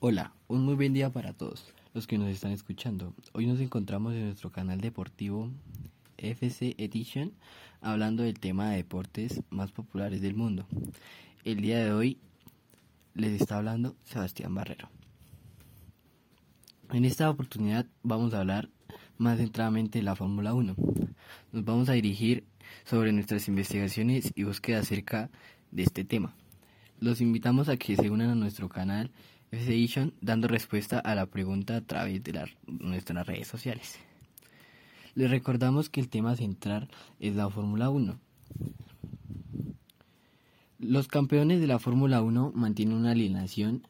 Hola, un muy buen día para todos los que nos están escuchando. Hoy nos encontramos en nuestro canal deportivo FC Edition hablando del tema de deportes más populares del mundo. El día de hoy les está hablando Sebastián Barrero. En esta oportunidad vamos a hablar más centradamente de la Fórmula 1. Nos vamos a dirigir sobre nuestras investigaciones y búsqueda acerca de este tema. Los invitamos a que se unan a nuestro canal Edition dando respuesta a la pregunta a través de nuestras redes sociales. Les recordamos que el tema central es la Fórmula 1. Los campeones de la Fórmula 1 mantienen una alineación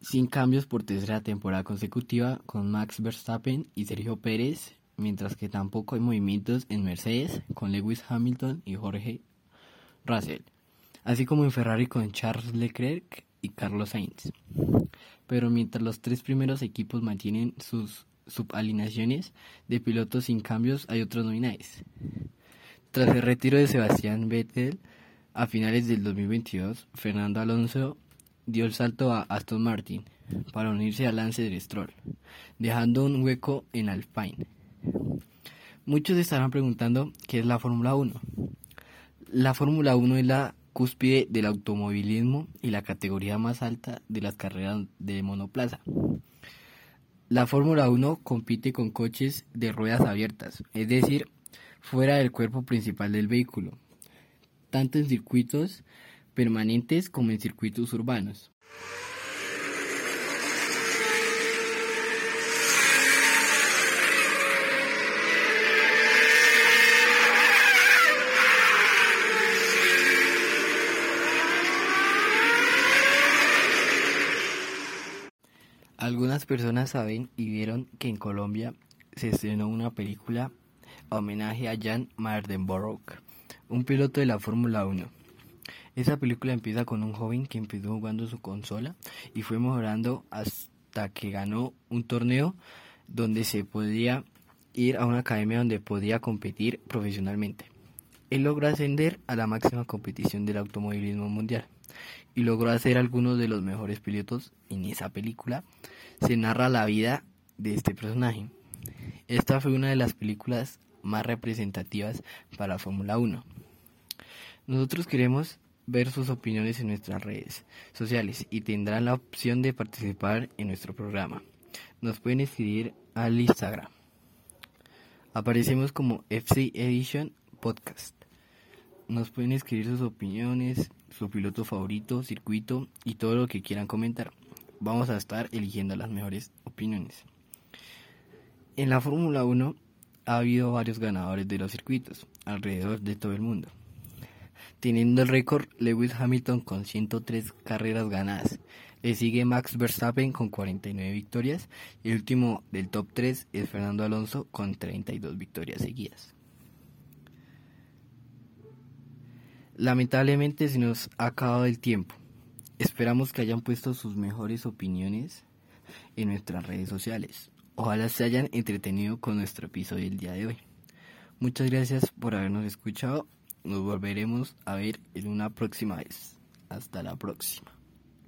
sin cambios por tercera temporada consecutiva con Max Verstappen y Sergio Pérez, mientras que tampoco hay movimientos en Mercedes con Lewis Hamilton y Jorge Russell así como en Ferrari con Charles Leclerc y Carlos Sainz. Pero mientras los tres primeros equipos mantienen sus subalineaciones de pilotos sin cambios, hay otros nominales. Tras el retiro de Sebastián Vettel a finales del 2022, Fernando Alonso dio el salto a Aston Martin para unirse a Lance Stroll, dejando un hueco en Alpine. Muchos estarán preguntando qué es la Fórmula 1. La Fórmula 1 es la cúspide del automovilismo y la categoría más alta de las carreras de monoplaza. La Fórmula 1 compite con coches de ruedas abiertas, es decir, fuera del cuerpo principal del vehículo, tanto en circuitos permanentes como en circuitos urbanos. Algunas personas saben y vieron que en Colombia se estrenó una película homenaje a Jan Mardenborough, un piloto de la Fórmula 1. Esa película empieza con un joven que empezó jugando su consola y fue mejorando hasta que ganó un torneo donde se podía ir a una academia donde podía competir profesionalmente. Él logró ascender a la máxima competición del automovilismo mundial y logró hacer algunos de los mejores pilotos en esa película. Se narra la vida de este personaje. Esta fue una de las películas más representativas para Fórmula 1. Nosotros queremos ver sus opiniones en nuestras redes sociales y tendrán la opción de participar en nuestro programa. Nos pueden escribir al Instagram. Aparecemos como FC Edition Podcast. Nos pueden escribir sus opiniones, su piloto favorito, circuito y todo lo que quieran comentar. Vamos a estar eligiendo las mejores opiniones. En la Fórmula 1 ha habido varios ganadores de los circuitos alrededor de todo el mundo. Teniendo el récord Lewis Hamilton con 103 carreras ganadas. Le sigue Max Verstappen con 49 victorias y el último del top 3 es Fernando Alonso con 32 victorias seguidas. Lamentablemente se nos ha acabado el tiempo. Esperamos que hayan puesto sus mejores opiniones en nuestras redes sociales. Ojalá se hayan entretenido con nuestro episodio del día de hoy. Muchas gracias por habernos escuchado. Nos volveremos a ver en una próxima vez. Hasta la próxima.